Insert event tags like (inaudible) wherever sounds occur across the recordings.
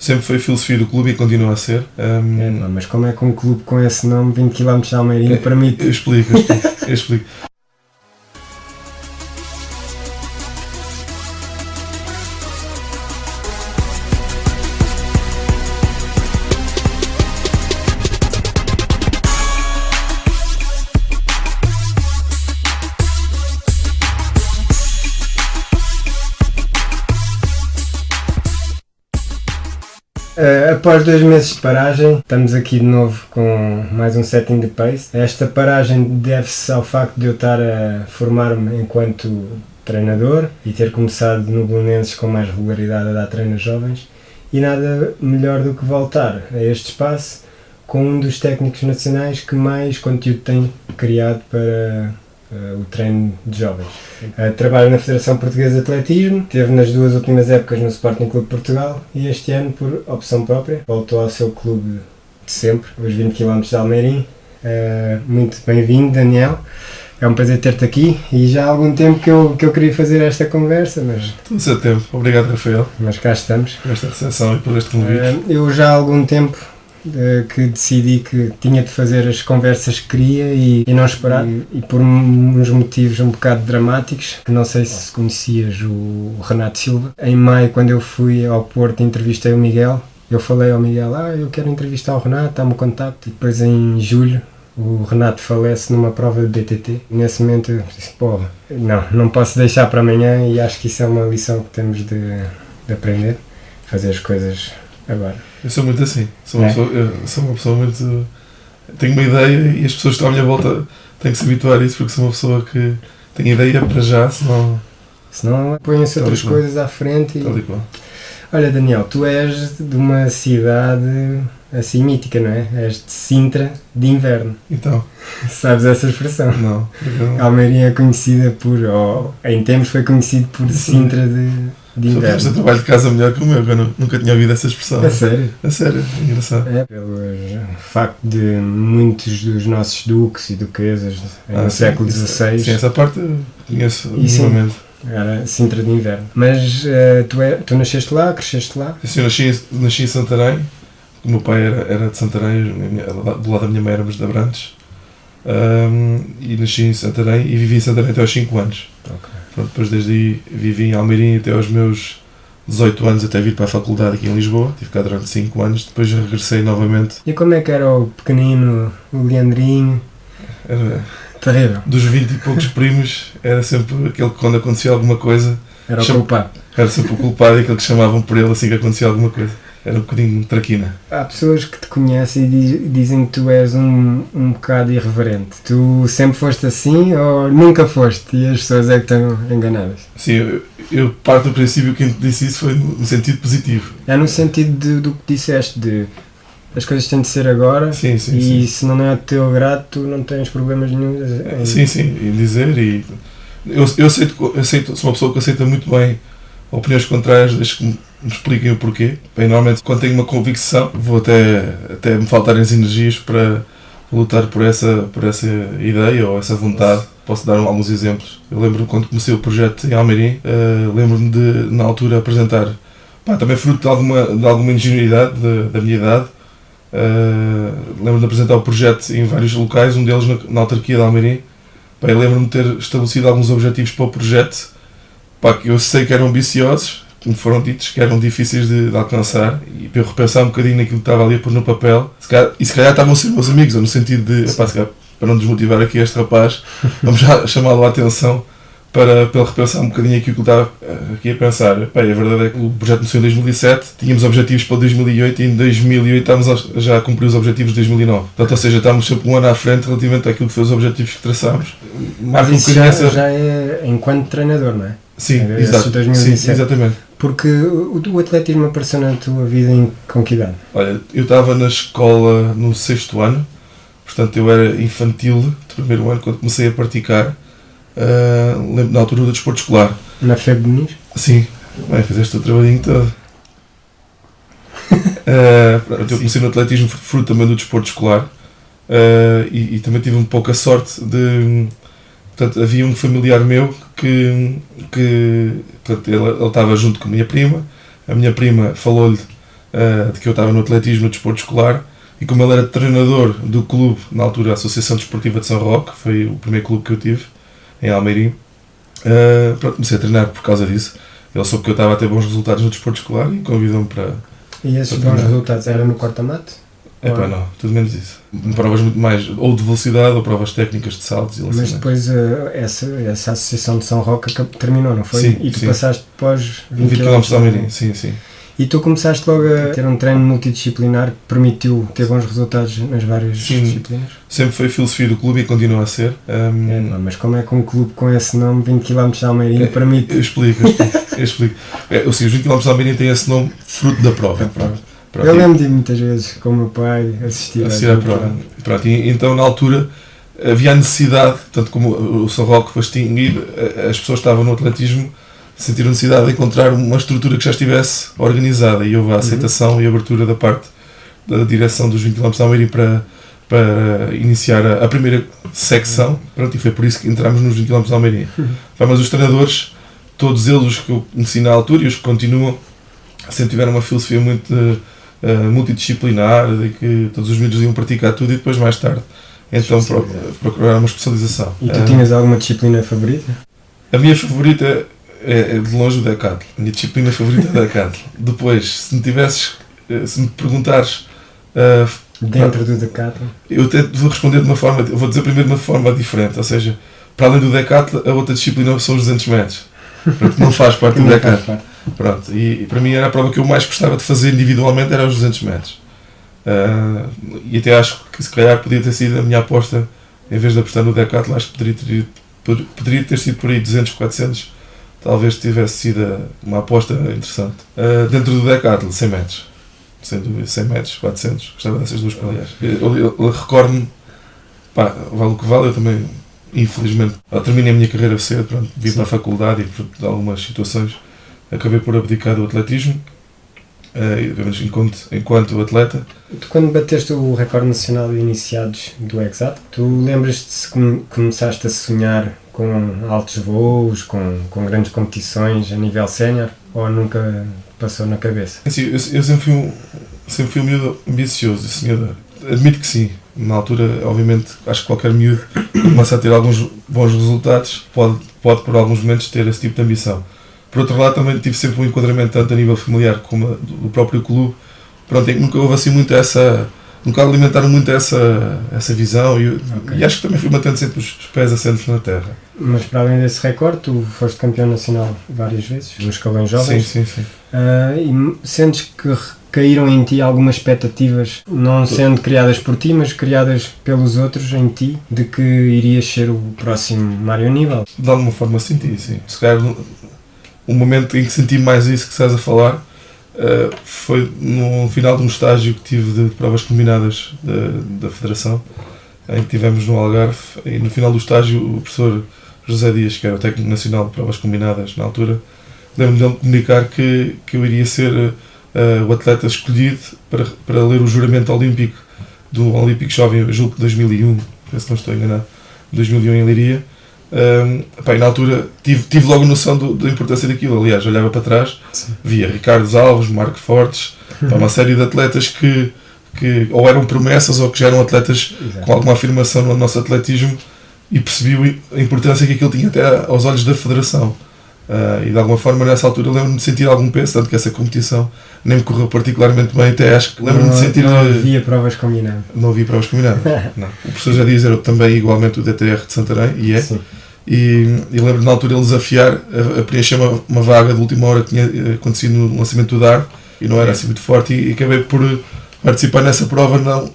sempre foi a filosofia do clube e continua a ser. Um, É, mas como é que um clube com esse nome, 20 km de Almeirinho, permite. eu explico, eu explico, eu explico. Após dois meses de paragem, estamos aqui de novo com mais um setting de pace. Esta paragem deve-se ao facto de eu estar a formar-me enquanto treinador e ter começado no Belenenses com mais regularidade a dar treinos jovens. E nada melhor do que voltar a este espaço com um dos técnicos nacionais que mais conteúdo tem criado para o treino de jovens. Uh, trabalha na Federação Portuguesa de Atletismo, teve nas duas últimas épocas no Sporting Clube de Portugal e este ano, por opção própria, voltou ao seu clube de sempre, os 20 km de Almeirim. Uh, muito bem-vindo, Daniel. É um prazer ter-te aqui e já há algum tempo que eu, que eu queria fazer esta conversa, mas, Todo o seu tempo. Obrigado, Rafael, mas cá estamos. por esta recepção e por este convite. Eu já há algum tempo que decidi que tinha de fazer as conversas que queria e, e não esperar. E, e por uns motivos um bocado dramáticos, que não sei se conhecias o, Renato Silva. Em maio, quando eu fui ao Porto e entrevistei o Miguel, eu falei ao Miguel, ah, eu quero entrevistar o Renato, dá-me o contacto. E depois em julho o Renato falece numa prova de BTT. Nesse momento eu disse, pô, não, não posso deixar para amanhã e acho que isso é uma lição que temos de, de aprender, fazer as coisas agora. Eu sou muito assim. Sou uma, É? pessoa, eu sou uma pessoa muito. Tenho uma ideia e as pessoas que estão à minha volta têm que se habituar a isso porque sou uma pessoa que tem ideia para já, senão. Senão põem-se Tal e outras coisas à frente e... Olha Daniel, tu és de uma cidade assim mítica, não é? És de Sintra de inverno. Então, Sabes essa expressão? não. obrigado. Almeirinha é conhecida por, ou em tempos foi conhecido por Sintra de, de Só um inverno. trabalho de casa melhor que o meu, que eu nu- nunca tinha ouvido essa expressão. É sério? A sério, engraçado. É, pelo eh, facto de muitos dos nossos duques e duquesas Ah, no sim, século XVI Sim, essa parte conheço E sim. minimamente. era Sintra de inverno. Mas eh, tu, é, tu nasceste lá, cresceste lá? Assim, eu nasci, em- nasci em Santarém, o meu pai era, era de Santarém, minha- do lado da minha mãe éramos de Abrantes. Ahm, e nasci em Santarém e vivi em Santarém até aos 5 anos. Ok. Pronto, depois desde aí vivi em Almeirim até aos meus 18 anos até vir para a faculdade aqui em Lisboa. Tive cá durante 5 anos, depois regressei novamente. E como é que era o pequenino, o Leandrinho? Era, Terrível. dos 20 e poucos primos, era sempre aquele que quando acontecia alguma coisa, Era o culpado. era sempre o culpado e aquele que chamavam por ele assim que acontecia alguma coisa. Era um bocadinho traquina. Há pessoas que te conhecem e di- dizem que tu és um, um bocado irreverente. Tu sempre foste assim ou nunca foste e as pessoas é que estão enganadas? Sim, eu, eu parto do princípio que quem te disse isso foi no, sentido positivo. É no sentido de- do que disseste, de as coisas têm de ser agora Sim, sim, e sim. se não é teu agrado tu não tens problemas nenhum. em- Sim, sim, e dizer e eu, eu aceito, eu aceito, sou uma pessoa que aceita muito bem opiniões contrárias, desde que me, expliquem o porquê. Bem, normalmente quando tenho uma convicção vou até, até me faltarem as energias para lutar por essa, por essa ideia ou essa vontade. Posso dar alguns exemplos. Eu lembro-me quando comecei o projeto em Almeirim, eh, lembro-me de na altura apresentar, pá, também fruto de alguma, de alguma ingenuidade da- da minha idade, Uh, lembro-me de apresentar o projeto em vários locais, um deles na, na autarquia de Almeirim. Eu lembro-me de ter estabelecido alguns objetivos para o projeto pá, que eu sei que eram ambiciosos, que me foram ditos que eram difíceis de, de alcançar, e para eu repensar um bocadinho naquilo que estava ali a pôr no papel, se calhar- e se calhar estavam a ser meus amigos, ou no sentido de, epá, se calhar, para não desmotivar aqui este rapaz, (laughs) vamos já chamá-lo a atenção para, para ele repensar um bocadinho aquilo que estava eh, aqui a pensar. E a verdade é que o projeto começou em 2007, tínhamos objetivos para 2008 e em 2008 estávamos já a cumprir os objetivos de 2009. Portanto, ou seja, estávamos sempre um ano à frente relativamente àquilo que foi os objetivos que traçámos. Mas um isso bocadinho já, essa... já é enquanto treinador, não é? Sim, é exato. esse 2007. Sim, exatamente. Porque o, o atletismo apareceu na tua vida em com que idade? Olha, eu estava na escola no sexto ano, portanto eu era infantil, de primeiro ano, quando comecei a praticar, ah, lembro na altura do desporto escolar. Na FEB Muniz? Sim, bem, fizeste o trabalhinho todo. (laughs) Ah, pronto, eu comecei no atletismo fr- fruto também do desporto escolar ah, e, e também tive um pouco a sorte de. Portanto, havia um familiar meu que, que portanto, ele, ele estava junto com a minha prima. A minha prima falou-lhe uh, de que eu estava no atletismo, no desporto escolar, e como ele era treinador do clube, na altura a Associação Desportiva de São Roque, foi o primeiro clube que eu tive, em Almeirim, uh, pronto, comecei a treinar por causa disso. Ele soube que eu estava a ter bons resultados no desporto escolar e convidou-me para. E esses bons resultados eram no corta-mato? É pá, não, tudo menos isso. Provas muito mais, ou de velocidade, ou provas técnicas de saltos e Mas depois uh, essa, essa associação de São Roque terminou, não foi? Sim, e tu sim. passaste depois 20, 20 km de Almeirim, sim, sim. E tu começaste logo a ter um treino multidisciplinar que permitiu ter bons resultados nas várias Sim. disciplinas? Sempre foi a filosofia do clube e continua a ser. Um, É, não, mas como é que um clube com esse nome, 20 km de Almeirim, É, permite... Eu explico, eu explico. Eu explico. É, ou seja, os 20 km de Almeirim têm esse nome fruto da prova. Pronto. Pronto, Eu lembro de muitas vezes com o meu pai assistir a às ser a 20 prova. Pronto, e, então na altura havia a necessidade, tanto como o São Roque foi extinguido, as pessoas que estavam no atletismo sentiram necessidade de encontrar uma estrutura que já estivesse organizada e houve a aceitação e abertura da parte da direção dos 20 km de Almeirim para, para iniciar a, a primeira secção pronto, e foi por isso que entramos nos 20 km de Almeirim. Pá, Mas os treinadores, todos eles os que eu conheci na altura e os que continuam, sempre tiveram uma filosofia muito eh, multidisciplinar, de que todos os miúdos iam praticar tudo e depois mais tarde. Então pro, procurar uma especialização. E tu Eh, tinhas alguma disciplina favorita? a minha favorita é, é de longe o decathlon. A minha disciplina favorita é o decathlon. (laughs) Depois, se me tivesses, eh, se me perguntares, eh, Dentro do Decathlon? eu até vou responder de uma forma, vou dizer primeiro de uma forma diferente, ou seja, para além do decathlon, a outra disciplina são os 200 metros. (laughs) Portanto, não faz parte do decathlon. Pronto, e, e para mim era a prova que eu mais gostava de fazer individualmente era os 200 metros. Ah, e até acho que se calhar podia ter sido a minha aposta, em vez de apostar no decathlon, acho que poderia ter, pod- poderia ter sido por aí 200, 400, talvez tivesse sido uma aposta interessante. Ah, dentro do decathlon, 100 metros. Sem dúvida, 100 metros, 400, gostava dessas duas aliás. Eu, eu- eu recordo-me, pá, vale o que vale, eu também, infelizmente, terminei a minha carreira cedo, pronto, vim Sim. para a faculdade e por algumas situações acabei por abdicar do atletismo, menos enquanto, enquanto atleta. Tu, quando bateste o recorde nacional de iniciados do Exato, tu lembras-te se come- começaste a sonhar com altos voos, com, com grandes competições a nível sénior, ou nunca passou na cabeça? Assim, eu, eu sempre fui um, sempre fui um miúdo ambicioso sonhador. Admito que sim. Na altura, obviamente, acho que qualquer miúdo que começa a ter alguns bons resultados pode, pode por alguns momentos ter esse tipo de ambição. Por outro lado, também tive sempre um enquadramento tanto a nível familiar como do próprio clube. Pronto, que nunca houve assim muito essa. Nunca alimentaram muito essa, essa visão e, eu- Ok. e acho que também fui mantendo sempre os pés assentos na terra. Mas para além desse recorde, tu foste campeão nacional várias vezes, nos escalões jovens. Sim, sim, sim. Ah, e sentes que recaíram em ti algumas expectativas, não sendo criadas por ti, mas criadas pelos outros em ti, de que irias ser o próximo Mário Aníbal? de alguma forma senti, sim. Se calhar o momento em que senti mais isso que estás a falar eh, foi no final de um estágio que tive de provas combinadas da, da Federação, em que tivemos no Algarve, e no final do estágio o professor José Dias, que era o técnico nacional de provas combinadas na altura, lembro-me dele comunicar que, que eu iria ser eh, o atleta escolhido para, para ler o juramento olímpico do Olímpico Jovem, julgo que 2001, se não estou enganado, 2001 em Liria. Um, pá, e na altura tive, tive logo noção do- da importância daquilo. Aliás, olhava para trás, Sim. via Ricardo Alves, Marco Fortes, pá, uma série de atletas que, que ou eram promessas ou que já eram atletas com alguma afirmação no nosso atletismo e percebi a importância que aquilo tinha até aos olhos da Federação. Ah, e de alguma forma, nessa altura, lembro-me de sentir algum peso, tanto que essa competição nem me correu particularmente bem. Até acho que lembro-me de sentir. Não havia provas combinadas. não vi provas combinadas. não. O professor já diz, era também igualmente o DTR de Santarém, e é. Sim. E, e lembro na altura ele desafiar a, a preencher uma, uma vaga de última hora que tinha eh, acontecido no lançamento do DAR e não era assim muito forte. E, e acabei por participar nessa prova, não,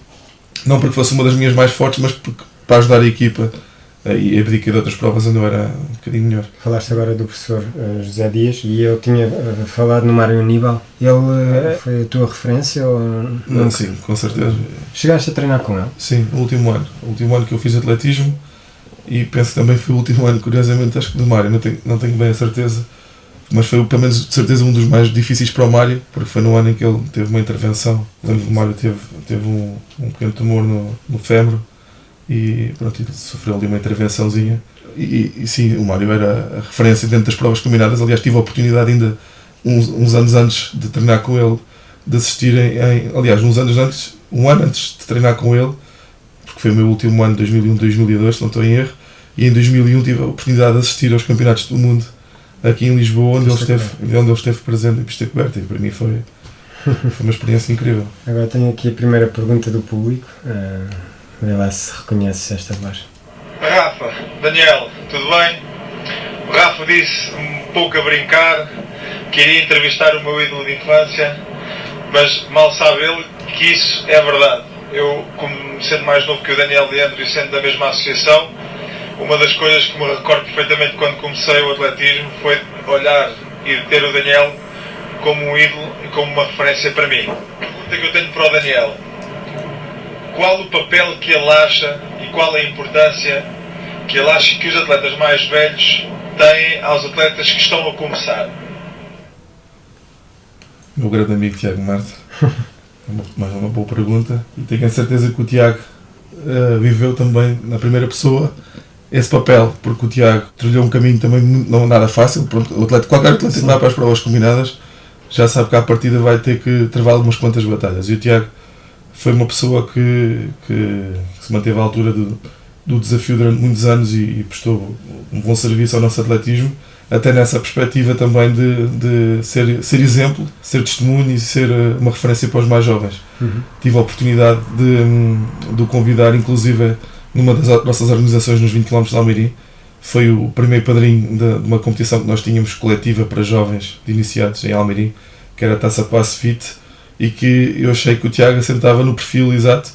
não porque fosse uma das minhas mais fortes, mas porque, para ajudar a equipa. eh, E abdiquei de outras provas onde eu era um bocadinho melhor. Falaste agora do professor eh, José Dias e eu tinha falado no Mário Aníbal. Ele eh, foi a tua referência ou Não, sim, com certeza. chegaste a treinar com ele? Sim, o último ano. O último ano que eu fiz atletismo e penso também foi o último ano, curiosamente, acho que do Mário, não tenho, não tenho bem a certeza. Mas foi pelo menos de certeza um dos mais difíceis para o Mário, porque foi no ano em que ele teve uma intervenção. Lembro que o Mário teve, teve um, um pequeno tumor no, no fémur e pronto, ele sofreu ali uma intervençãozinha. E, e sim, o Mário era a referência dentro das provas combinadas. Aliás, tive a oportunidade ainda, uns, uns anos antes de treinar com ele, de assistirem, em, aliás, uns anos antes, um ano antes de treinar com ele, porque foi o meu último ano, 2001-2002, se não estou em erro, e em 2001 tive a oportunidade de assistir aos Campeonatos do Mundo aqui em Lisboa, onde, ele esteve, onde ele esteve presente em pista coberta, e para mim foi, foi uma experiência incrível. (laughs) Agora tenho aqui a primeira pergunta do público, uh, vê lá se reconheces esta voz. Rafa, Daniel, tudo bem? O Rafa disse um pouco a brincar que iria entrevistar o meu ídolo de infância, mas mal sabe ele que isso é verdade. Eu, como sendo mais novo que o Daniel Leandro e sendo da mesma associação, uma das coisas que me recordo perfeitamente quando comecei o atletismo foi olhar e ter o Daniel como um ídolo e como uma referência para mim. A pergunta que eu tenho para o Daniel: qual o papel que ele acha e qual a importância que ele acha que os atletas mais velhos têm aos atletas que estão a começar? Meu grande amigo Tiago Marte, (laughs) mais uma boa pergunta e tenho a certeza que o Tiago uh, viveu também na primeira pessoa esse papel, porque o Tiago trilhou um caminho também não nada fácil. Pronto, o atleta, qualquer atleta que vá para as provas combinadas já sabe que à partida vai ter que travar umas quantas batalhas. E o Tiago foi uma pessoa que, que se manteve à altura do, do desafio durante muitos anos e, e, prestou um bom serviço ao nosso atletismo, até nessa perspectiva também de, de ser, ser exemplo, ser testemunho e ser eh, uma referência para os mais jovens. Uhum. Tive a oportunidade de, de o convidar, inclusive numa das nossas organizações nos 20 km de Almeirim. Foi o primeiro padrinho de, de, uma competição que nós tínhamos coletiva para jovens de iniciados em Almeirim, que era a Taça Passe Fit, e que eu achei que o Tiago assentava no perfil exato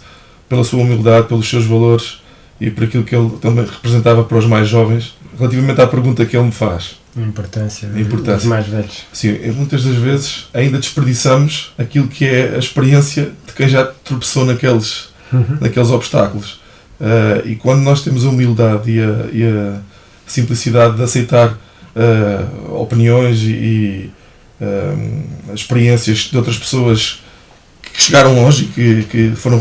pela sua humildade, pelos seus valores e por aquilo que ele também representava para os mais jovens, relativamente à pergunta que ele me faz. A importância, a importância. dos mais velhos. Sim, muitas das vezes ainda desperdiçamos aquilo que é a experiência de quem já tropeçou naqueles, uhum. naqueles obstáculos. Uh, e quando nós temos a humildade e a, e a simplicidade de aceitar uh, opiniões e, e uh, experiências de outras pessoas que chegaram longe e que, que foram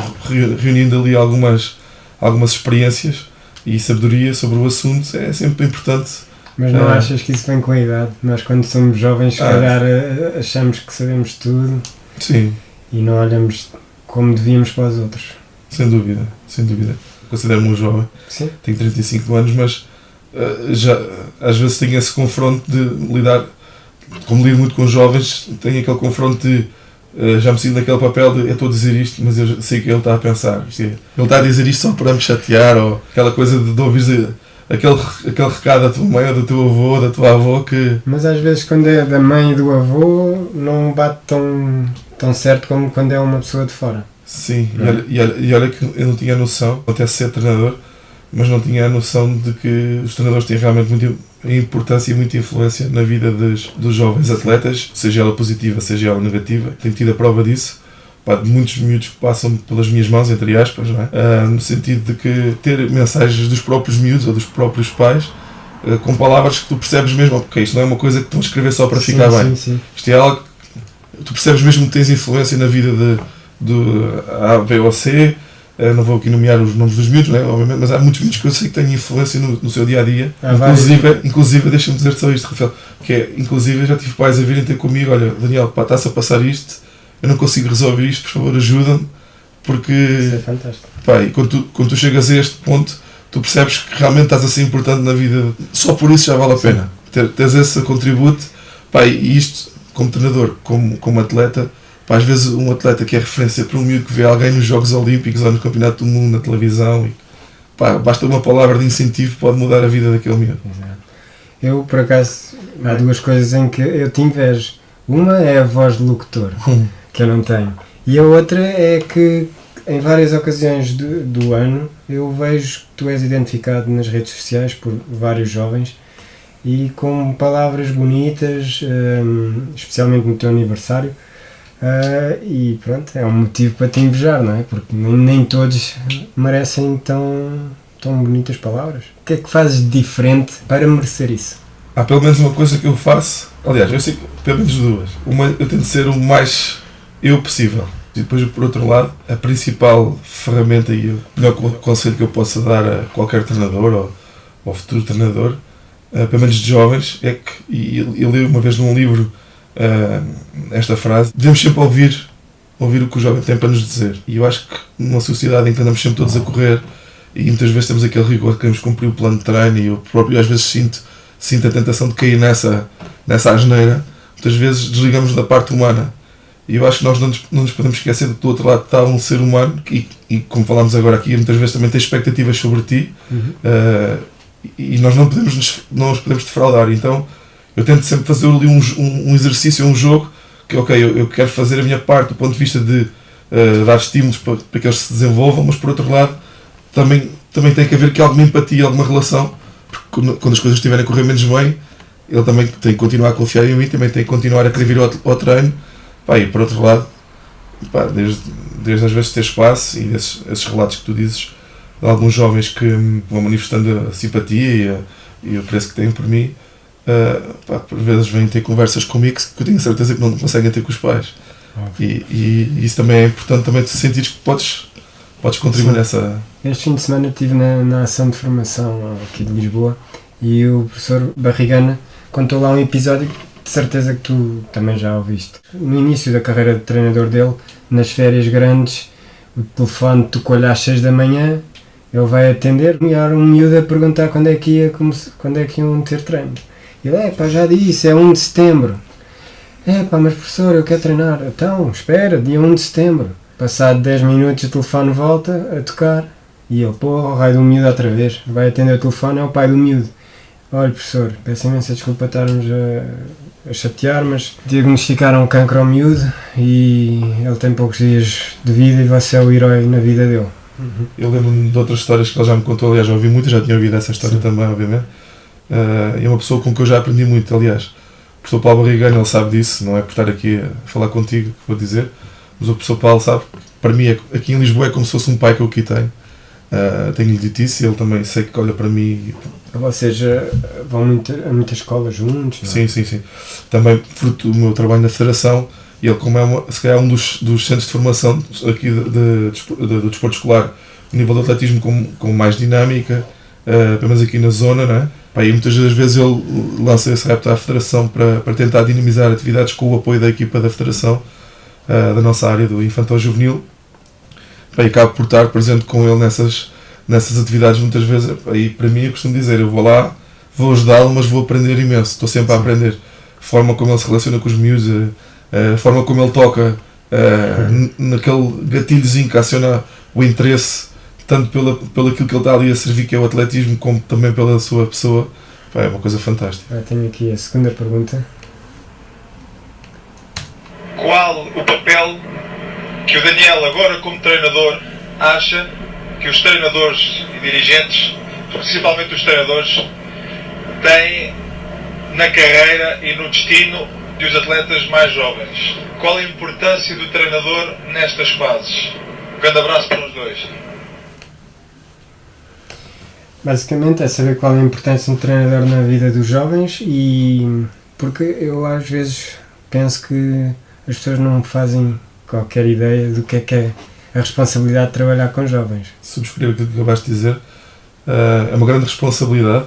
reunindo ali algumas, algumas experiências e sabedoria sobre o assunto, é sempre importante. Mas não achas que isso vem com a idade? Nós, quando somos jovens, se ah, calhar achamos que sabemos tudo sim. e não olhamos como devíamos para os outros. Sem dúvida, sem dúvida considero-me um jovem, Sim. tenho 35 anos, mas uh, já, às vezes tenho esse confronto de lidar, como lido muito com jovens, tenho aquele confronto de uh, já me sinto naquele papel de eu estou a dizer isto, mas eu sei que ele está a pensar. É, ele está a dizer isto só para me chatear, ou aquela coisa de, de ouvir aquele, aquele recado da tua mãe ou do teu avô, da tua avó que. Mas às vezes quando é da mãe e do avô não bate tão, tão certo como quando é uma pessoa de fora. Sim, e olha, e, olha, e olha, que eu não tinha noção, até ser treinador, mas não tinha a noção de que os treinadores têm realmente muita importância e muita influência na vida dos, dos jovens atletas, seja ela positiva, seja ela negativa. Tenho tido a prova disso. Pá, de muitos miúdos que passam pelas minhas mãos, entre aspas, não é? Ah, no sentido de que ter mensagens dos próprios miúdos ou dos próprios pais ah, com palavras que tu percebes mesmo, porque isto não é uma coisa que estão a escrever só para sim, ficar sim, bem. Sim. Isto é algo que tu percebes mesmo que tens influência na vida de do A, B ou C, uh, não vou aqui nomear os nomes dos miúdos, né, obviamente, mas há muitos miúdos que eu sei que têm influência no, no seu dia a dia. inclusive, inclusive deixa-me dizer só isto, Rafael, que é, inclusive já tive pais a virem ter comigo: olha, Daniel, está-se a passar isto, eu não consigo resolver isto, por favor, ajuda-me, porque. Isso é fantástico. Pá, e quando tu, quando tu chegas a este ponto, tu percebes que realmente estás a ser importante na vida, só por isso já vale a pena. Ter, teres esse contributo, pá, e isto, como treinador, como, como atleta às vezes um atleta que é referência para um miúdo que vê alguém nos Jogos Olímpicos ou no Campeonato do Mundo na televisão e pá, basta uma palavra de incentivo pode mudar a vida daquele miúdo. Eu, por acaso, há duas coisas em que eu te invejo. Uma é a voz de locutor, hum. Que eu não tenho. E a outra é que em várias ocasiões do, do ano eu vejo que tu és identificado nas redes sociais por vários jovens e com palavras bonitas, um, especialmente no teu aniversário, Uh, e pronto, é um motivo para te invejar, não é? Porque nem, nem, todos merecem tão, tão bonitas palavras. O que é que fazes de diferente para merecer isso? Há pelo menos uma coisa que eu faço, aliás, eu sei pelo menos duas. Uma, eu tento ser o mais eu possível. E depois, por outro lado, a principal ferramenta e o melhor conselho que eu possa dar a qualquer treinador ou, ou futuro treinador, uh, pelo menos de jovens, é que, e eu li uma vez num livro uh, esta frase, devemos sempre ouvir ouvir o que o jovem tem para nos dizer. E eu acho que numa sociedade em que andamos sempre todos a correr e muitas vezes temos aquele rigor que queremos cumprir o plano de treino e eu próprio às vezes sinto, sinto a tentação de cair nessa, nessa asneira, muitas vezes desligamos da parte humana. E eu acho que nós não nos, não nos podemos esquecer de que do outro lado está um ser humano e, e como falámos agora aqui, muitas vezes também tem expectativas sobre ti Uhum. uh, e nós não podemos nos, não os podemos defraudar. Então eu tento sempre fazer ali um, um, um exercício, um jogo que ok, eu, eu, quero fazer a minha parte do ponto de vista de uh, dar estímulos para, para, que eles se desenvolvam, mas por outro lado também, também tem que haver alguma empatia, alguma relação, porque quando, quando as coisas estiverem a correr menos bem, ele também tem que continuar a confiar em mim, também tem que continuar a querer vir ao, ao treino. Pá, e por outro lado, pá, desde, desde às vezes ter espaço e esses, esses relatos que tu dizes de alguns jovens que vão manifestando a simpatia e, a, e o preço que têm por mim, uh, pá, por vezes vêm ter conversas comigo que eu tenho certeza que não conseguem ter com os pais. E, e, isso também é importante também de sentir que podes, podes contribuir Sim. nessa. Este fim de semana estive na, na ação de formação aqui de Lisboa e o professor Barrigana contou lá um episódio de certeza que tu também já ouviste. No início da carreira de treinador dele, nas férias grandes, o telefone tocou-lhe às 6 da manhã, ele vai atender e há um miúdo a perguntar quando é que, ia, quando é que iam ter treino. Ele, é pá, já disse, é 1 de setembro. É pá, mas professor, eu quero treinar. Então, espera, dia 1 de setembro. Passado 10 minutos o telefone volta a tocar. E ele, porra, o raio do miúdo outra vez. Vai atender o telefone, é o pai do miúdo. Olha, professor, peço imensa desculpa estarmos a, a chatear, mas diagnosticaram cancro ao miúdo e ele tem poucos dias de vida e vai ser o herói na vida dele. Uhum. Eu lembro-me de outras histórias que ele já me contou, aliás, já ouvi muitas, já tinha ouvido essa história Sim. também, obviamente. Uh, é uma pessoa com quem eu já aprendi muito, aliás. O professor Paulo Barrigano, ele sabe disso, não é por estar aqui a falar contigo, vou dizer, mas o professor Paulo sabe, para mim, aqui em Lisboa é como se fosse um pai que eu aqui tenho. Uh, tenho-lhe dito isso e ele também sei que olha para mim. Vocês vão muito, a muitas escolas juntos? Não? Sim, sim, sim. Também, fruto do meu trabalho na Federação, ele, como é uma, se calhar um dos, dos centros de formação aqui de, de, de, do desporto escolar, o nível do atletismo com, com mais dinâmica, uh, pelo menos aqui na zona, não é? E muitas das vezes ele lança esse repto à Federação para, para tentar dinamizar atividades com o apoio da equipa da Federação, uh, da nossa área do infantil juvenil. Pá, e acabo por estar presente com ele nessas, nessas atividades muitas vezes. E para mim, eu costumo dizer, eu vou lá, vou ajudá-lo, mas vou aprender imenso. Estou sempre a aprender. A forma como ele se relaciona com os miúdos, a forma como ele toca, uh, naquele gatilhozinho que aciona o interesse, tanto pela, pelo aquilo que ele está ali a servir, que é o atletismo, como também pela sua pessoa. É uma coisa fantástica. Ah, tenho aqui a segunda pergunta. Qual o papel que o Daniel, agora como treinador, acha que os treinadores e dirigentes, principalmente os treinadores, têm na carreira e no destino de os atletas mais jovens. Qual a importância do treinador nestas fases? Um grande abraço para os dois. Basicamente é saber qual é a importância do treinador na vida dos jovens e porque eu às vezes penso que as pessoas não fazem qualquer ideia do que é que é a responsabilidade de trabalhar com jovens. Subscrevo aquilo que acabaste de dizer. Uh, é uma grande responsabilidade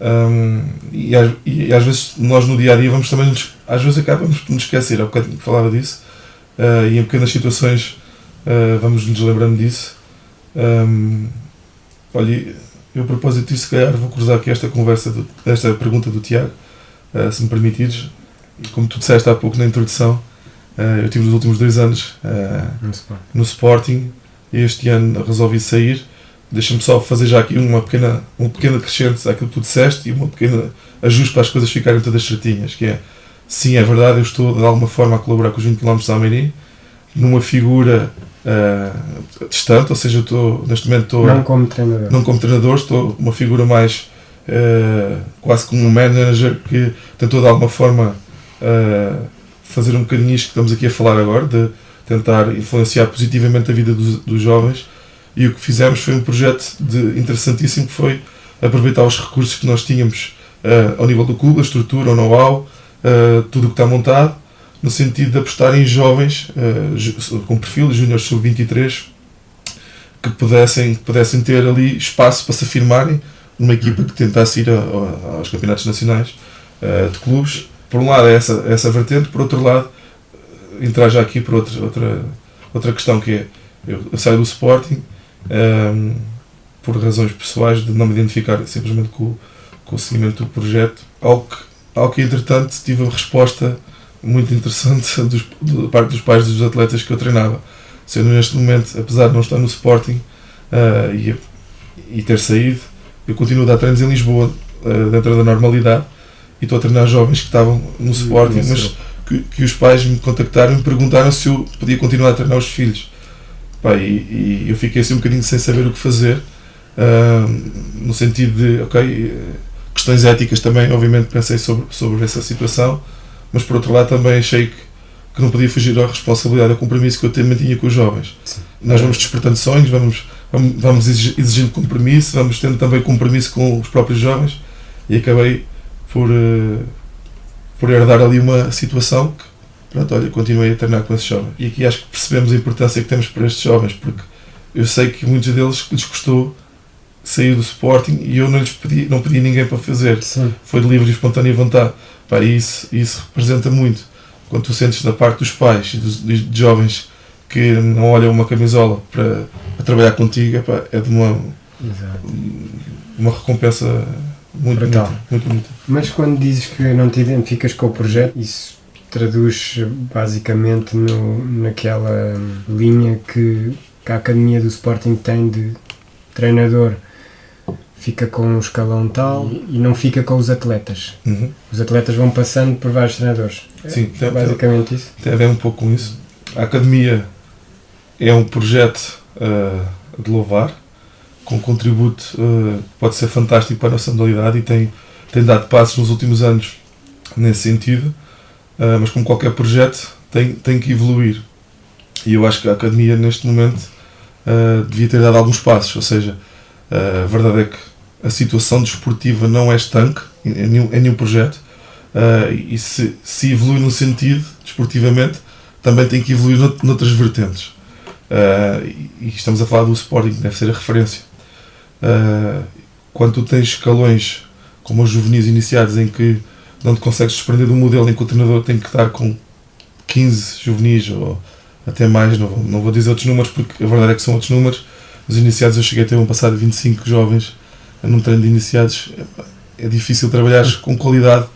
um, e, às, e, às, vezes nós no dia a dia vamos também nos, às vezes acabamos por nos esquecer, há bocado falava disso, uh, e em pequenas situações uh, vamos nos lembrando disso. Um, olha, eu a propósito disso, se calhar vou cruzar aqui esta conversa, do, esta pergunta do Tiago, se me permitires. Como tu disseste há pouco na introdução, eu tive nos últimos dois anos no, Sporting. no Sporting este ano resolvi sair Deixa-me só fazer já aqui uma pequena, uma pequena crescente àquilo que tu disseste e uma pequena ajuste para as coisas ficarem todas certinhas, que é, sim, é verdade, eu estou de alguma forma a colaborar com os 20 km de Almeirim, numa figura uh, distante, ou seja, eu estou, neste momento estou... Não como treinador. Não como treinador, estou uma figura mais, uh, quase como um manager, que tentou de alguma forma uh, fazer um bocadinho isto que estamos aqui a falar agora, de tentar influenciar positivamente a vida dos, dos jovens, e o que fizemos foi um projeto de, interessantíssimo que foi aproveitar os recursos que nós tínhamos uh, ao nível do clube, a estrutura, o know-how, uh, tudo o que está montado, no sentido de apostar em jovens uh, com perfil, júniores sub-23, que pudessem, que pudessem ter ali espaço para se afirmarem numa equipa que tentasse ir a, a, aos campeonatos nacionais de clubes. Por um lado, é essa, essa vertente, por outro lado, entrar já aqui para outra, outra, outra questão que é, eu, saio do Sporting um, por razões pessoais de não me identificar simplesmente com, com o seguimento do projeto, algo que, algo que entretanto tive uma resposta muito interessante (laughs) dos, da parte dos pais dos atletas que eu treinava. Sendo neste momento, apesar de não estar no Sporting uh, e, e ter saído, eu continuo a dar treinos em Lisboa, uh, dentro da normalidade, e estou a treinar jovens que estavam no Sporting, mas que, que, os pais me contactaram e me perguntaram se eu podia continuar a treinar os filhos. Pá, e, e, eu fiquei assim um bocadinho sem saber o que fazer, uh, no sentido de, ok, questões éticas também, obviamente pensei sobre, sobre essa situação, mas por outro lado também achei que, que não podia fugir à responsabilidade, ao compromisso que eu também tinha com os jovens. Sim. Nós vamos despertando sonhos, vamos, vamos, vamos exigindo compromisso, vamos tendo também compromisso com os próprios jovens e acabei por, uh, por herdar ali uma situação que, pronto, olha, continuei a treinar com esses jovens. E aqui acho que percebemos a importância que temos para estes jovens, porque eu sei que muitos deles lhes custou sair do Sporting e eu não lhes pedi, não pedi ninguém para fazer. Sim. Foi de livre e espontânea vontade. Pá, isso, isso representa muito. Quando tu sentes da parte dos pais e dos, de jovens que não olham uma camisola para, para trabalhar contigo, é de uma, Exato. uma recompensa muito bonita, muito bonita. Mas quando dizes que não te identificas com o projeto, isso traduz basicamente no, naquela linha que, que a Academia do Sporting tem de treinador fica com um escalão tal e não fica com os atletas. Uhum. Os atletas vão passando por vários treinadores. Sim, é, tem, basicamente tem, isso. Tem a ver um pouco com isso. A academia é um projeto uh, de louvar, com contributo uh, pode ser fantástico para a nossa modalidade e tem, tem dado passos nos últimos anos nesse sentido, uh, mas como qualquer projeto tem, tem que evoluir. E eu acho que a academia neste momento devia ter dado alguns passos, ou seja, a verdade é que a situação desportiva não é estanque em nenhum, em nenhum projeto uh, e se, se evolui no sentido, desportivamente, também tem que evoluir nout noutras vertentes. Uh, e estamos a falar do Sporting, deve ser a referência. Uh, quando tu tens escalões como os juvenis iniciados em que não te consegues desprender do modelo em que o treinador tem que estar com 15 juvenis ou até mais, não, não vou dizer outros números porque a verdade é que são outros números. Os iniciados eu cheguei a ter um passado de 25 jovens num treino de iniciados, é difícil trabalhar com qualidade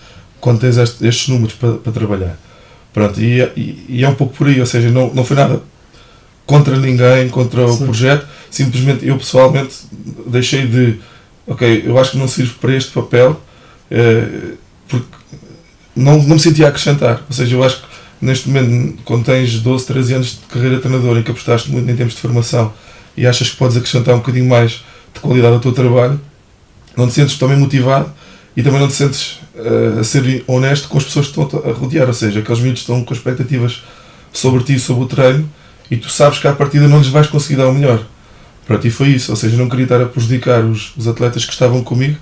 quando tens estes números para, para trabalhar. Pronto, e, e, e, é um pouco por aí, ou seja, não, não foi nada contra ninguém, contra Sim. o projeto, simplesmente eu pessoalmente deixei de, ok, eu acho que não sirvo para este papel, eh, porque não, não me sentia a acrescentar, ou seja, eu acho que neste momento, quando tens 12, 13 anos de carreira de treinador, em que apostaste muito em termos de formação e achas que podes acrescentar um bocadinho mais de qualidade ao teu trabalho, não te sentes também motivado e também não te sentes uh, a ser honesto com as pessoas que estão a rodear, ou seja, aqueles miúdos estão com expectativas sobre ti, sobre o treino, e tu sabes que à partida não lhes vais conseguir dar o melhor. Para ti foi isso, ou seja, não queria estar a prejudicar os, os atletas que estavam comigo,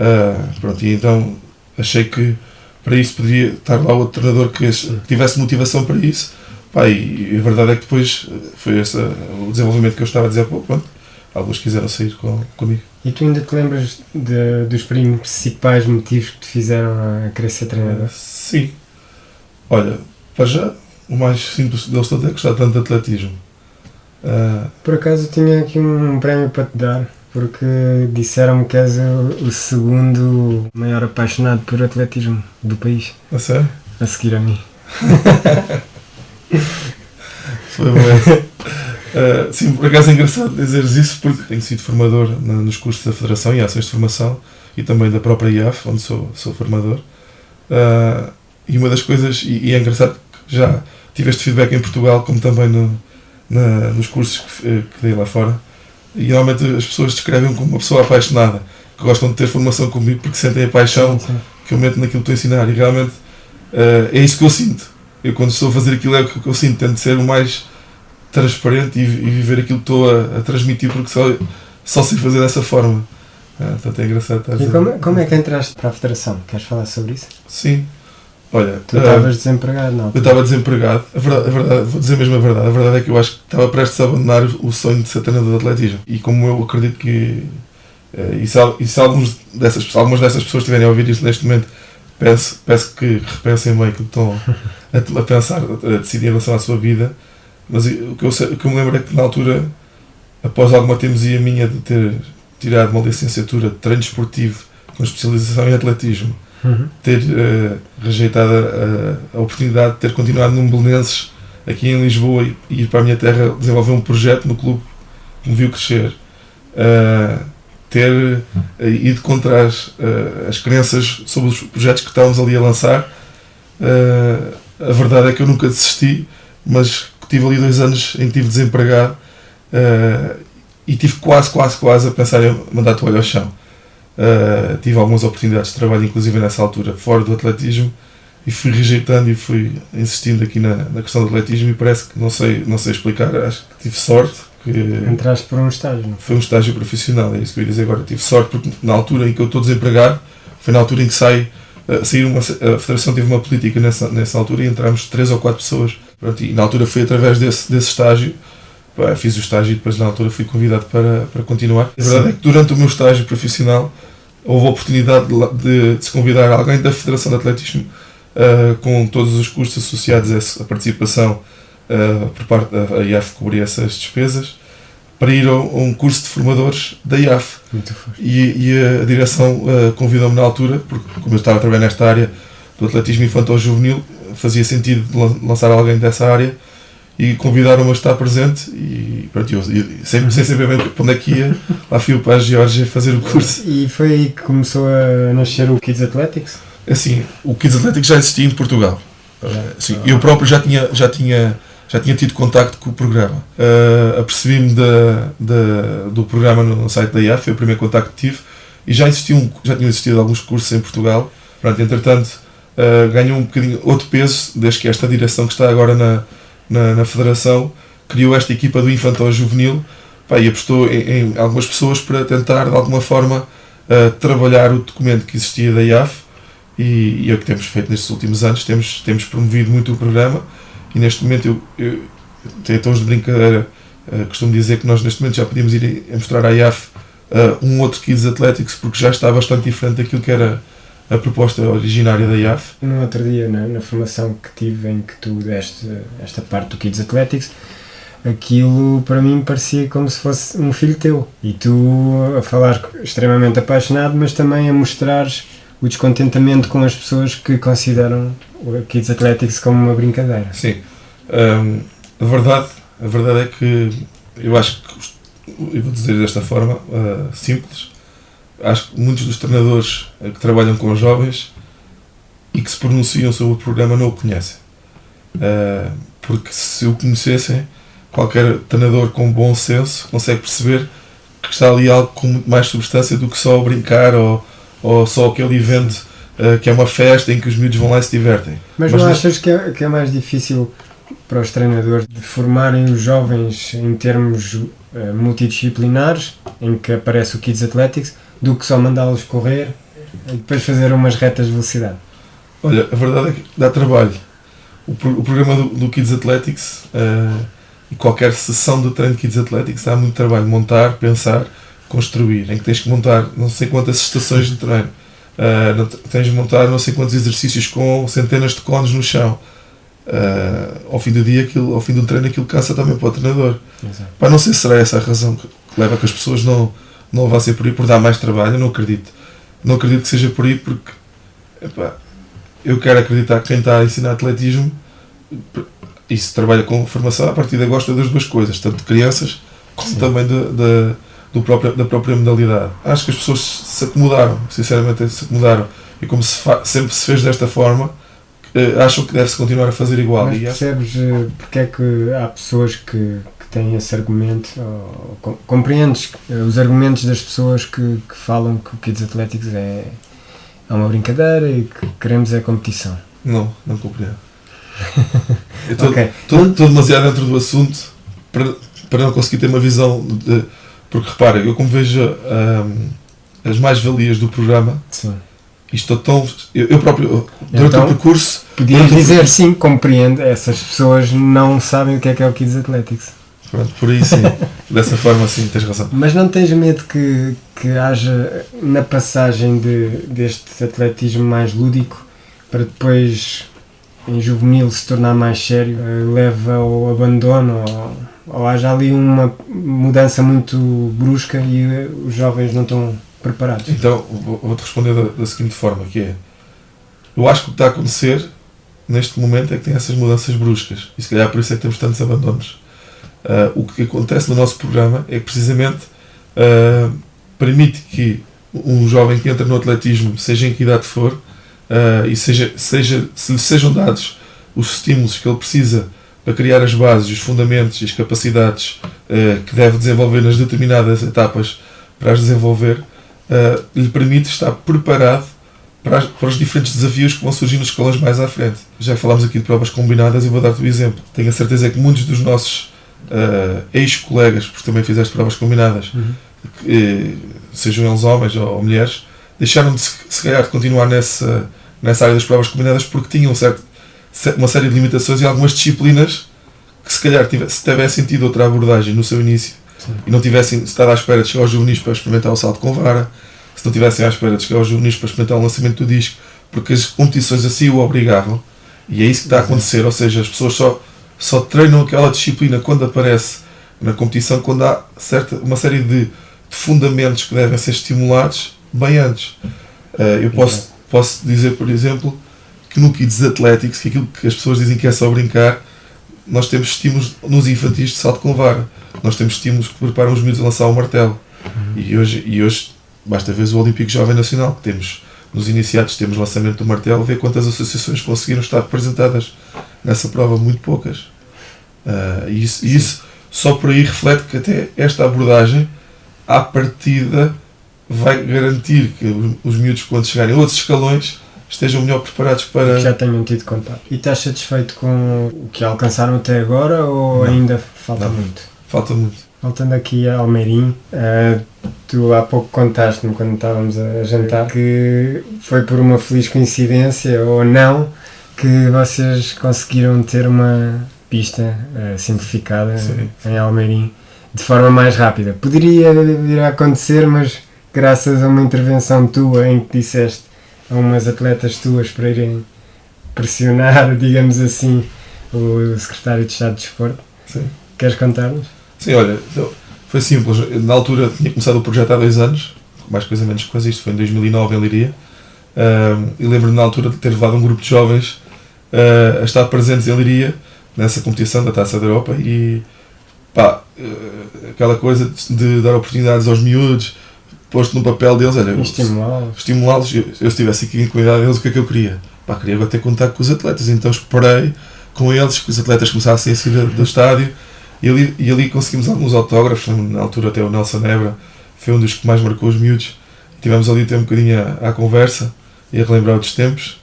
uh, pronto, e então achei que para isso poderia estar lá outro treinador que, que tivesse motivação para isso, Pá, e, e a verdade é que depois foi esse o desenvolvimento que eu estava a dizer pouco, pronto, alguns quiseram sair com, comigo. E tu ainda te lembras de, dos principais motivos que te fizeram a querer ser treinador? Sim. Olha, para já, o mais simples deles todos é gostar tanto de atletismo. Uh... Por acaso tinha aqui um prémio para te dar, porque disseram-me que és o, o, segundo maior apaixonado por atletismo do país. A sério? A seguir a mim. (laughs) Foi bom. Uh, sim, por acaso é engraçado dizeres isso, porque tenho sido formador nos cursos da Federação e ações de formação e também da própria IAF, onde sou, sou formador. Uh, e uma das coisas, e, e, é engraçado já tive este feedback em Portugal, como também no, na, nos cursos que, que dei lá fora, e normalmente as pessoas descrevem como uma pessoa apaixonada, que gostam de ter formação comigo porque sentem a paixão sim. que eu meto naquilo que estou a ensinar, e realmente uh, é isso que eu sinto. Eu, quando estou a fazer aquilo, é o que eu sinto, tento ser o mais transparente e, e viver aquilo que estou a, a, transmitir porque só, só sei fazer dessa forma. Ah, portanto é engraçado estar E como, como é que entraste para a Federação? Queres falar sobre isso? Sim. Olha, tu estavas uh, desempregado, não? Eu estava desempregado. A verdade, a verdade, vou dizer mesmo a verdade. A verdade é que eu acho que estava prestes a abandonar o sonho de ser treinador de atletismo. E como eu acredito que. Uh, e, se, e se alguns dessas, algumas dessas pessoas estiverem a ouvir isso neste momento, peço, peço que repensem bem aquilo que estão a, a pensar, a decidir em relação à sua vida. Mas o que, eu, o que eu me lembro é que na altura, após alguma teimosia minha de ter tirado uma licenciatura de treino esportivo com especialização em atletismo, Uhum. ter uh, rejeitado a, a, oportunidade de ter continuado no Belenenses aqui em Lisboa e, ir para a minha terra desenvolver um projeto no clube que me viu crescer. Uh, ter uh, ido contra as, as crenças sobre os projetos que estávamos ali a lançar. a verdade é que eu nunca desisti, mas tive ali dois anos em que estive desempregado e tive quase, quase, quase a pensar em mandar a toalha ao chão. Uh, tive algumas oportunidades de trabalho, inclusive nessa altura, fora do atletismo, e fui rejeitando e fui insistindo aqui na, na questão do atletismo. E parece que não sei, não sei explicar, acho que tive sorte. Que Entraste por um estágio, não? Foi um estágio profissional, é isso que eu ia dizer agora. Tive sorte porque na altura em que eu estou desempregado, foi na altura em que sai, uh, sair uma, a Federação teve uma política nessa, nessa altura e entramos três ou quatro pessoas. Pronto, e na altura foi através desse, desse estágio fiz o estágio e depois na altura fui convidado para, para continuar. A verdade Sim. é que durante o meu estágio profissional houve a oportunidade de, de, se convidar alguém da Federação de Atletismo uh, com todos os custos associados a essa participação uh, por parte da IAF cobrir essas despesas para ir a, um curso de formadores da IAF. E, e, a direção uh, convidou-me na altura, porque como eu estava a trabalhar nesta área do atletismo infantil juvenil, fazia sentido lançar alguém dessa área e convidaram-me a estar presente e pronto, eu, eu sem, saber bem para onde é que ia, (laughs) lá fui para a Geórgia fazer o curso. E foi aí que começou a nascer o Kids Athletics? Assim, o Kids Athletics já existia em Portugal. Assim, eu próprio já tinha, já tinha, já tinha tido contacto com o programa. Uh, Apercebi-me do programa no site da IAF, foi o primeiro contacto que tive, e já, existiam, já tinham existido alguns cursos em Portugal. Pronto, entretanto, uh, ganhou um bocadinho outro peso, desde que esta direção que está agora na na, na Federação, criou esta equipa do infantil juvenil pá, e apostou em, em, algumas pessoas para tentar, de alguma forma, uh, trabalhar o documento que existia da IAF e, e é o que temos feito nestes últimos anos. Temos, temos promovido muito o programa e neste momento eu, eu, eu tons de brincadeira uh, costumo dizer que nós neste momento já podíamos ir a mostrar à IAF uh, um outro Kids Athletics porque já está bastante diferente daquilo que era a proposta originária da IAF. No outro dia, na, na, formação que tive, em que tu deste esta parte do Kids Athletics, aquilo para mim parecia como se fosse um filho teu. E tu a falar extremamente apaixonado, mas também a mostrares o descontentamento com as pessoas que consideram o Kids Athletics como uma brincadeira. Sim. Um, a, verdade, a verdade é que eu acho que, eu vou dizer desta forma, uh, simples, acho que muitos dos treinadores eh, que trabalham com os jovens e que se pronunciam sobre o programa não o conhecem. Uh, porque se o conhecessem, qualquer treinador com bom senso consegue perceber que está ali algo com muito mais substância do que só brincar ou, ou só aquele evento uh, que é uma festa em que os miúdos vão lá e se divertem. Mas, Mas não achas que é, que é mais difícil para os treinadores de formarem os jovens em termos multidisciplinares, em que aparece o Kids Athletics, do que só mandá-los correr e depois fazer umas retas de velocidade. Olha, a verdade é que dá trabalho. O, pro, o programa do, do, Kids Athletics uh, e qualquer sessão de treino de Kids Athletics dá muito trabalho. Montar, pensar, construir. Em que tens que montar não sei quantas estações de treino. Uh, tens de montar não sei quantos exercícios com centenas de cones no chão. Uh, ao fim do dia, aquilo, ao fim do treino, aquilo cansa também para o treinador. Para não sei se será essa a razão que leva a que as pessoas não, não vai ser por aí por dar mais trabalho, eu não acredito. Não acredito que seja por aí porque epá, eu quero acreditar que quem está a ensinar atletismo e se trabalha com formação, a partir de gosta das duas coisas, tanto de crianças como Sim. também de, de, do próprio, da própria modalidade. Acho que as pessoas se acomodaram, sinceramente se acomodaram. E como se sempre se fez desta forma, eh, acham que deve-se continuar a fazer igual. Mas percebes eh, porque é que há pessoas que, tem esse argumento, ou, compreendes os argumentos das pessoas que, que falam que o Kids Athletics é, é uma brincadeira e que queremos é competição? Não, não compreendo. (laughs) Estou okay. demasiado dentro do assunto para, para não conseguir ter uma visão de. Porque repara, eu como vejo um, as mais-valias do programa, Sim. estou tão. Eu, eu próprio, durante então, o percurso. Podias dizer sim, compreendo, essas pessoas não sabem o que é que é o Kids Athletics. Pronto, por aí sim. Dessa forma sim, tens razão. Mas não tens medo que, que haja na passagem de, deste atletismo mais lúdico para depois em juvenil se tornar mais sério, eh, leva ao abandono ou, ou haja ali uma mudança muito brusca e eh, os jovens não estão preparados. Então, vou- vou-te responder da, da seguinte forma, que é, eu acho que o que está a acontecer neste momento é que tem essas mudanças bruscas, e se calhar por isso é que temos tantos abandonos. Ah, o que acontece no nosso programa é que precisamente ah, permite que um jovem que entra no atletismo, seja em que idade for, ah, e seja, seja, se lhe sejam dados os estímulos que ele precisa para criar as bases, os fundamentos e as capacidades que deve desenvolver nas determinadas etapas para as desenvolver, lhe permite estar preparado para, as- para os diferentes desafios que vão surgir nos escolas mais à frente. Já falámos aqui de provas combinadas e vou dar-te o exemplo. Tenho a certeza que muitos dos nossos ah, ex-colegas, porque também fizeste provas combinadas, que, eh, sejam eles homens ou, ou mulheres, deixaram de se, se calhar de continuar nessa, nessa área das provas combinadas porque tinham certo, ce- uma série de limitações e algumas disciplinas que se calhar tive, se tivessem tido outra abordagem no seu início e não tivessem estado à espera de chegar aos juvenis para experimentar o salto com vara, se não tivessem à espera de chegar aos juvenis para experimentar o lançamento do disco, porque as competições assim o obrigavam, e é isso que está a acontecer, ou seja, as pessoas só, só treinam aquela disciplina quando aparece na competição, quando há certa, uma série de, de fundamentos que devem ser estimulados bem antes. Eh, eu posso, posso dizer, por exemplo, que no Kids Athletics, que aquilo que as pessoas dizem que é só brincar, nós temos estímulos nos infantis de salto com vara. Nós temos estímulos que preparam os miúdos a lançar o martelo. E, hoje, e hoje, basta ver o Olímpico Jovem Nacional, que temos nos iniciados, temos lançamento do martelo, ver quantas associações conseguiram estar representadas nessa prova, muito poucas. Ah, e isso, isso só por aí reflete que até esta abordagem, à partida, vai garantir que os- os miúdos, quando chegarem a outros escalões, estejam melhor preparados para. Já tenham tido contato. E estás satisfeito com o que alcançaram até agora ou Não. ainda falta Não. muito? Falta muito. Voltando aqui a Almeirim, eh, tu há pouco contaste-me quando estávamos a jantar que foi por uma feliz coincidência ou não que vocês conseguiram ter uma pista eh, simplificada Sim. em Almeirim de forma mais rápida. Poderia vir a acontecer, mas graças a uma intervenção tua em que disseste a umas atletas tuas para irem pressionar, (laughs) digamos assim, o secretário de Estado de Desporto. Sim. Queres contar-nos? Sim, olha, então, foi simples. Na altura tinha começado o projeto há dois anos, mais coisa menos coisa, isto foi em 2009 em Liria. E lembro-me na altura de ter levado um grupo de jovens ah, a estar presentes em Liria, nessa competição da Taça da Europa, e pá, eh, aquela coisa de, dar oportunidades aos miúdos, posto no papel deles, olha, Estimulá-los. estimulá-los. Eu, eu se estivesse aqui com a idade deles, o que é que eu queria? Pá, queria bater contato com os atletas, então esperei com eles que os atletas começassem a sair do, do estádio e ali, e ali conseguimos alguns autógrafos. Na altura, até o Nelson Nebra foi um dos que mais marcou os miúdos. Tivemos ali até um bocadinho à, à conversa e a relembrar outros tempos.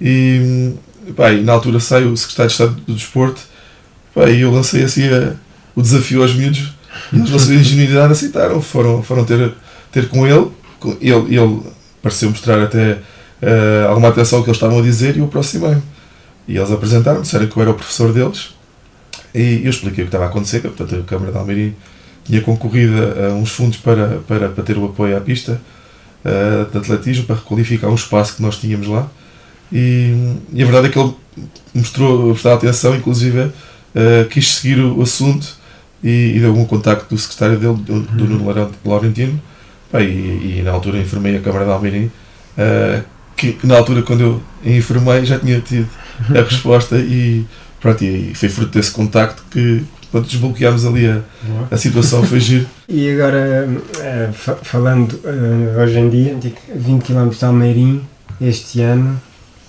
E, pá, e na altura sai o secretário de Estado do Desporto pá, e eu lancei assim a- o desafio aos miúdos e eles, na sua ingenuidade, aceitaram. Foram, foram ter, ter com ele. Ele, ele pareceu mostrar até eh, alguma atenção ao que eles estavam a dizer e eu aproximei-me. E eles apresentaram, disseram que eu era o professor deles e eu expliquei o que estava a acontecer, que portanto, a Câmara de Almeirim tinha concorrido a, uns fundos para, para, para ter o apoio à pista eh, de atletismo, para requalificar um espaço que nós tínhamos lá. E, e a verdade é que ele mostrou prestar atenção, inclusive eh, quis seguir o, assunto e, e deu um contacto do secretário dele, do, do Nuno Laurent- Laurentino, Pá, e, e na altura informei a Câmara de Almeirim eh, que na altura quando eu informei já tinha tido a (laughs) resposta e pronto, e foi fruto desse contacto que quando desbloqueámos ali a, a situação foi giro. (laughs) E agora, eh, fa- falando hoje em dia, 20 km de Almeirim, este ano,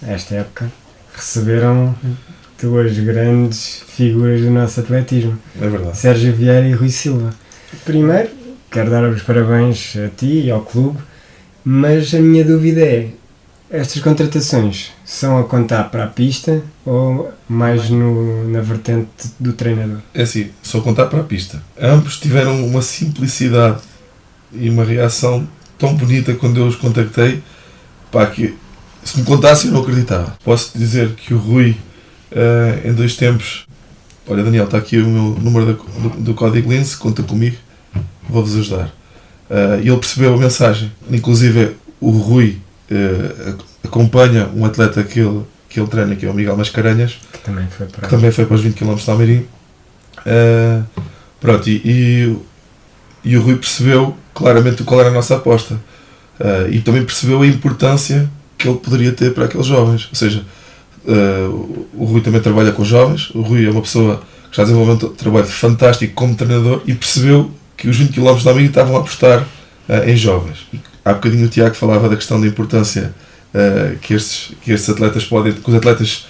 esta época, receberam duas grandes figuras do nosso atletismo, É verdade. Sérgio Vieira e Rui Silva. Primeiro, quero dar os parabéns a ti e ao clube, mas a minha dúvida é, estas contratações são a contar para a pista ou mais no, na vertente do treinador? É assim, só contar para a pista. Ambos tiveram uma simplicidade e uma reação tão bonita quando eu os contactei, pá, que se me contassem eu não acreditava. Posso dizer que o Rui, eh, em dois tempos, olha Daniel, está aqui o meu número da- do, do código Lince, conta comigo, vou-vos ajudar. E ele percebeu a mensagem. Inclusive o Rui uh, acompanha um atleta que ele, que ele treina, que é o Miguel Mascarenhas, que também foi para, também foi para os 20 km de Almeirim. Uh, pronto, e, e, e, o Rui percebeu claramente qual era a nossa aposta uh, e também percebeu a importância que ele poderia ter para aqueles jovens. Ou seja, uh, o Rui também trabalha com jovens, o Rui é uma pessoa que está desenvolvendo um trabalho fantástico como treinador e percebeu que os 20 km de Almeirim estavam a apostar em jovens. E há bocadinho o Tiago falava da questão da importância que, estes, que estes atletas podem, que os atletas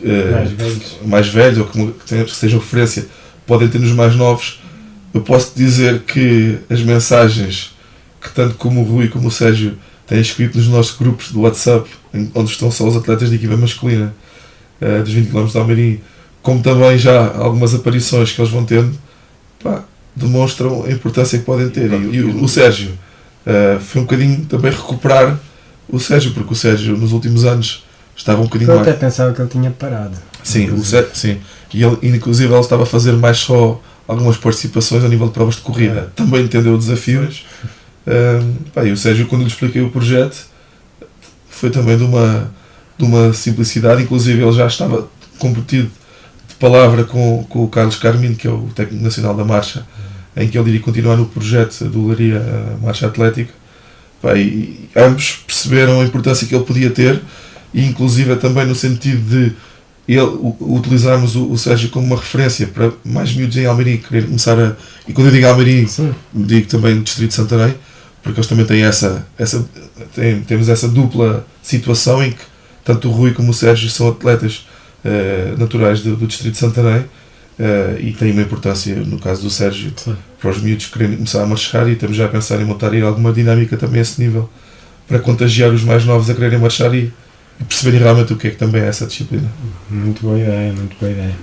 uh, mais, velhos. mais velhos ou que, que sejam referência podem ter nos mais novos, eu posso dizer que as mensagens que tanto como o Rui como o Sérgio têm escrito nos nossos grupos do WhatsApp, onde estão só os atletas de equipa masculina uh, dos 20 km de Almeirim, como também já algumas aparições que eles vão tendo, pá, demonstram a importância que podem ter. E, e o, o, Sérgio uh, foi um bocadinho também recuperar o Sérgio, porque o Sérgio nos últimos anos estava um bocadinho eu mais. Até pensava que ele tinha parado. Sim, o Sérgio, sim. E ele, inclusive, ele estava a fazer mais só algumas participações a nível de provas de corrida. É. Também entendeu o desafio. Pá, e o Sérgio, quando lhe expliquei o projeto, foi também de uma, de uma simplicidade. Inclusive, ele já estava comprometido de palavra com, com o Carlos Carmine, que é o técnico nacional da marcha, em que ele iria continuar no projeto do Laria Marcha Atlética. Pá, e ambos perceberam a importância que ele podia ter, e inclusive também no sentido de ele, utilizarmos o, o, Sérgio como uma referência para mais miúdos em Almerim querer começar a. E quando eu digo Almerim, Sim. digo também no Distrito de Santarém, porque eles também têm essa. essa têm, temos essa dupla situação em que tanto o Rui como o Sérgio são atletas uh, naturais do, do, Distrito de Santarém uh, e têm uma importância, no caso do Sérgio, Sim. para os miúdos quererem começar a marchar e estamos já a pensar em montar aí alguma dinâmica também a esse nível para contagiar os mais novos a quererem marchar e e perceberem realmente o que é que também é essa disciplina. Muito boa ideia, muito boa ideia.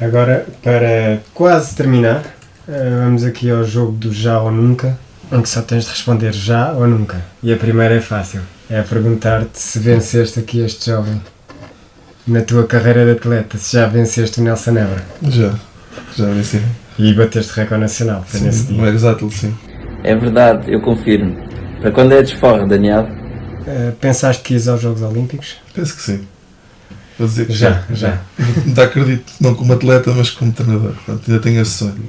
Agora, para quase terminar, eh, vamos aqui ao jogo do já ou nunca, em que só tens de responder já ou nunca. E a primeira é fácil, é perguntar-te se venceste aqui este jovem na tua carreira de atleta, se já venceste o Nelson Nebra. Já, já venci. E bateste recorde nacional, foi sim, nesse dia. No exato, sim. É verdade, eu confirmo. Para quando é desforra, Daniel? Uh, pensaste que ias aos Jogos Olímpicos? Penso que sim. Vou dizer que já. Já, já. Não acredito, não como atleta, mas como treinador. Portanto, ainda tenho esse sonho.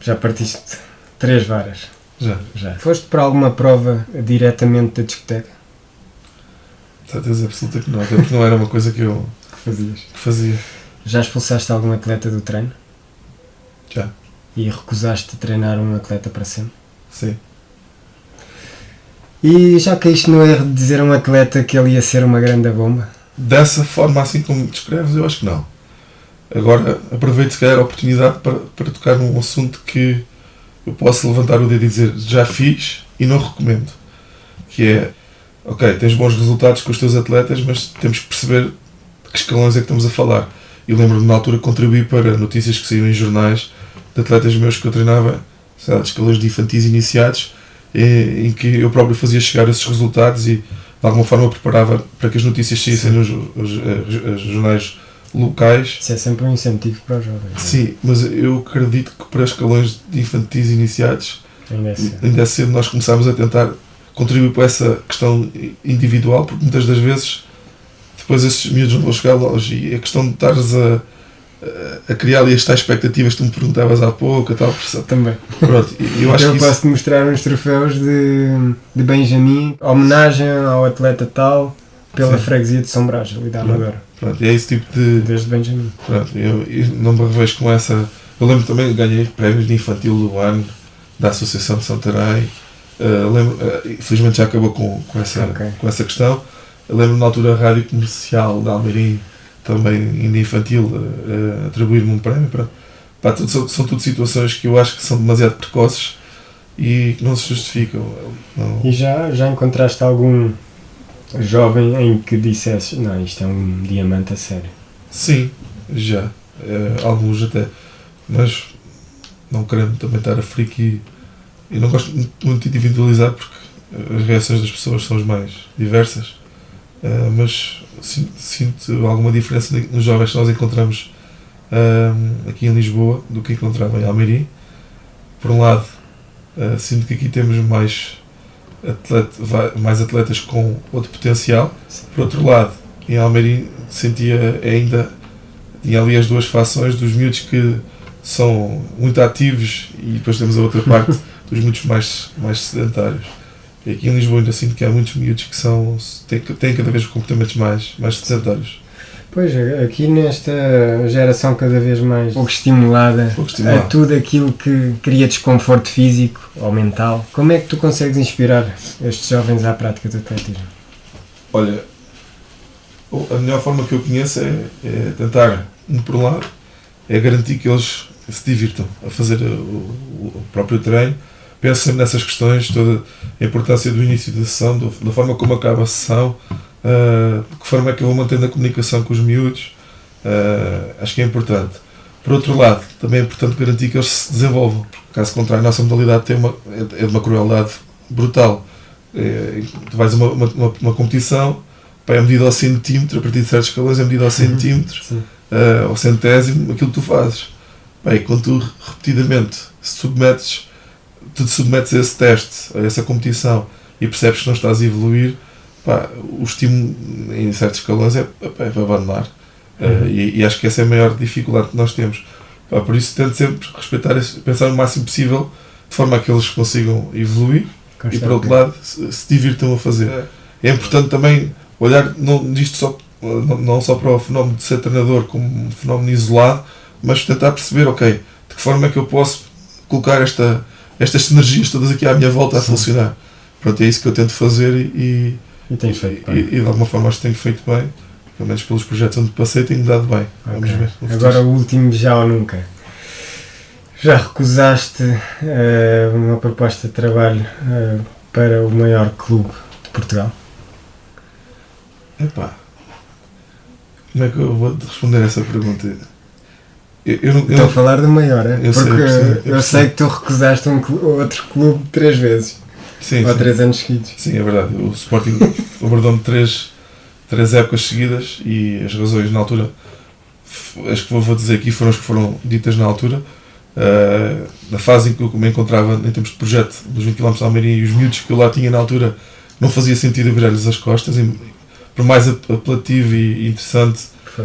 Já partiste três varas? Já. já. Foste para alguma prova diretamente da discoteca? Certeza absoluta que não, até porque não era uma coisa que eu que fazias. Que fazia. Já expulsaste algum atleta do treino? Já. E recusaste treinar um atleta para sempre? Sim. E já caíste no erro de dizer a um atleta que ele ia ser uma grande bomba? Dessa forma, assim como descreves, eu acho que não. Agora, aproveito se calhar a oportunidade para, para tocar num assunto que eu posso levantar o dedo e dizer já fiz e não recomendo. Que é, ok, tens bons resultados com os teus atletas, mas temos que perceber de que escalões é que estamos a falar. Eu lembro-me na altura contribuí para notícias que saíram em jornais de atletas meus que eu treinava, sei lá, de escalões de infantis iniciados, em que eu próprio fazia chegar esses resultados e de alguma forma preparava para que as notícias saíssem nos os, os, jornais locais. Isso é sempre um incentivo para os jovens. É? Sim, mas eu acredito que para escalões de infantis iniciados ainda é cedo, ainda é cedo nós começámos a tentar contribuir para essa questão individual, porque muitas das vezes depois esses miúdos não vão chegar longe e a questão de estares a a criar ali estas expectativas que tu me perguntavas há pouco, a tal. Também. Pronto, eu acho eu que posso isso... te mostrar uns troféus de, de Benjamin, homenagem ao atleta tal, pela Sim. freguesia de São Brás, ali da Amadora. Pronto, é esse tipo de. Desde Benjamin. Pronto, eu, eu não me revejo com essa. Eu lembro também que ganhei prémios de infantil do ano da Associação de Santarém. Uh, lembro, uh, infelizmente já acabou com, com, essa, okay. com essa questão. Eu lembro na altura a Rádio Comercial de Almeirim também ainda infantil uh, atribuir-me um prémio. Para, pá, tudo, são, são tudo situações que eu acho que são demasiado precoces e que não se justificam. Não. E já, já encontraste algum jovem em que dissesse não, isto é um diamante a sério? Sim, já. Uh, alguns até. Mas não querendo também estar a friki e não gosto muito de individualizar porque as reações das pessoas são as mais diversas. Uh, mas sinto, sinto, alguma diferença nos jovens que nós encontramos uh, aqui em Lisboa do que encontrava em Almeirim. Por um lado, sinto que aqui temos mais atleta, mais atletas com outro potencial. Por outro lado, em Almeirim sentia ainda, tinha ali as duas fações dos miúdos que são muito ativos e depois temos a outra (laughs) parte dos miúdos mais, mais sedentários. E aqui em Lisboa ainda sinto que há muitos miúdos que são, têm, têm cada vez comportamentos mais, mais sedentários. Pois, aqui nesta geração cada vez mais pouco estimulada Pouco a estimulado. tudo aquilo que cria desconforto físico ou mental, como é que tu consegues inspirar estes jovens à prática do atletismo? Olha, a melhor forma que eu conheço é, é tentar, um por um lado, é garantir que eles se divirtam a fazer o- o próprio treino. Penso sempre nessas questões, toda a importância do início da sessão, do- da forma como acaba a sessão, ah, de que forma é que eu vou mantendo a comunicação com os miúdos. ah, acho que é importante. Por outro lado, também é importante garantir que eles se desenvolvam, porque caso contrário, a nossa modalidade tem uma, é é de uma crueldade brutal. É, tu vais a uma, uma, uma- competição, pá, é medida ao centímetro, a partir de certos escalões é medida ao centímetro, Sim. ah, ao centésimo, aquilo que tu fazes. Pá, e quando tu repetidamente se submetes, tu te submetes a esse teste, a essa competição e percebes que não estás a evoluir, pá, o estímulo em certos escalões é, é para abandonar. Uhum. e, e acho que essa é a maior dificuldade que nós temos. Pá, por isso tento sempre respeitar, esse- pensar o máximo possível de forma a que eles consigam evoluir e por outro lado se, se divirtam a fazer. É importante também olhar não, disto só, não, não só para o fenómeno de ser treinador como um fenómeno isolado, mas tentar perceber, ok, de que forma é que eu posso colocar esta, estas sinergias todas aqui à minha volta a Sim. funcionar. Pronto, é isso que eu tento fazer e, E tens feito bem. e, e de alguma forma acho que tenho feito bem, pelo menos pelos projetos onde passei, tenho dado bem. Vamos ver. Agora o último já ou nunca. Já recusaste eh, uma proposta de trabalho eh, para o maior clube de Portugal? Epá, como é que eu vou responder essa pergunta? Eu, eu, não- eu, Estou a falar do maior, é? Eu sei, porque eu percebo, eu eu percebo. sei que tu recusaste um outro clube três vezes, sim, ou sim. três anos seguidos. Sim, é verdade. O Sporting (laughs) abordou-me três, três épocas seguidas e as razões na altura, as que vou dizer aqui foram as que foram ditas na altura. Ah, na fase em que eu me encontrava em termos de projeto dos 20 km de Almeirim e os miúdos que eu lá tinha na altura, não fazia sentido eu virar-lhes as costas. E, por mais ap- apelativo e interessante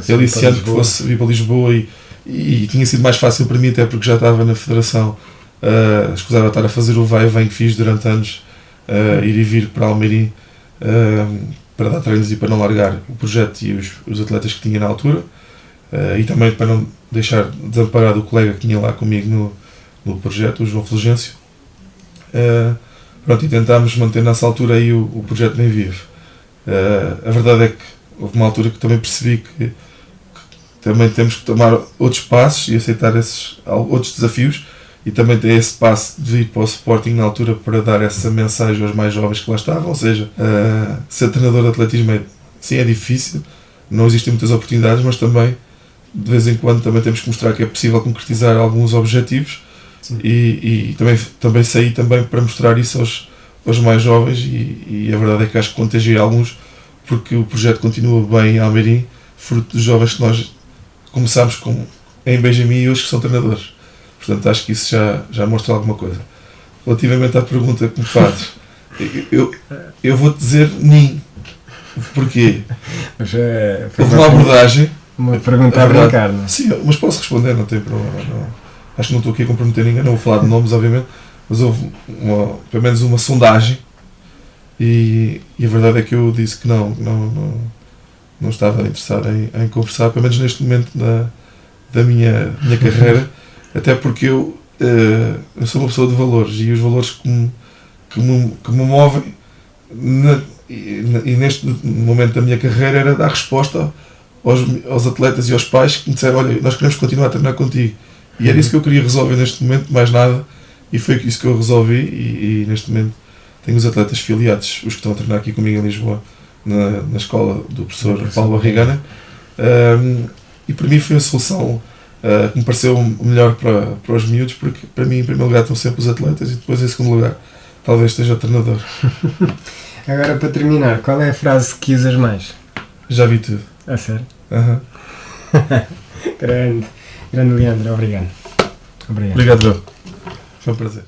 e aliciante que fosse vir para Lisboa e, e tinha sido mais fácil para mim até porque já estava na federação uh, escusava estar a fazer o vai e vem que fiz durante anos uh, ir e vir para Almeirim uh, para dar treinos e para não largar o projeto e os, os atletas que tinha na altura. Uh, e também para não deixar desamparado o colega que tinha lá comigo no, no projeto, o João Fulgêncio. Pronto, e tentámos manter nessa altura aí o, o projeto bem vivo. A verdade é que houve uma altura que também percebi que também temos que tomar outros passos e aceitar esses outros desafios. E também ter esse passo de ir para o Sporting na altura para dar essa mensagem aos mais jovens que lá estavam, ou seja, uh, ser treinador de atletismo é, sim, é difícil, não existem muitas oportunidades, mas também de vez em quando também temos que mostrar que é possível concretizar alguns objetivos. E, e também, também saí também para mostrar isso aos, aos mais jovens e, e a verdade é que acho que contagiei alguns porque o projeto continua bem em Almeirim, fruto dos jovens que nós começámos com, em Benjamin e hoje que são treinadores. Portanto, acho que isso já, já mostra alguma coisa. Relativamente à pergunta que me fazes, (laughs) eu, eu vou-te dizer nin. Porquê? Mas, foi Houve uma abordagem. uma pergunta a É brincar, não é? Sim, mas posso responder, não tem problema. Não. Acho que não estou aqui a comprometer ninguém, não vou falar de nomes, obviamente, mas houve uma, pelo menos uma sondagem e, e a verdade é que eu disse que não, não, não, não estava interessado em, em conversar, pelo menos neste momento da, da minha, minha carreira, (laughs) até porque eu, eh, eu sou uma pessoa de valores e os valores que me, que me, que me movem na- e, e neste momento da minha carreira era dar resposta aos, aos atletas e aos pais que me disseram, olha, nós queremos continuar a treinar contigo. E era isso que eu queria resolver neste momento, mais nada, e foi isso que eu resolvi e, e neste momento tenho os atletas filiados, os que estão a treinar aqui comigo em Lisboa, na, na escola do professor Paulo Barrigana. Um, e para mim foi a solução uh, que me pareceu melhor para, para os miúdos, porque para mim, em primeiro lugar, estão sempre os atletas e depois, em segundo lugar, talvez esteja o treinador. (laughs) Agora, para terminar, qual é a frase que usas mais? Já vi tudo. A sério? Aham. (laughs) Grande, grande Leandro, obrigado. Obrigado. Obrigado, João. Foi um prazer.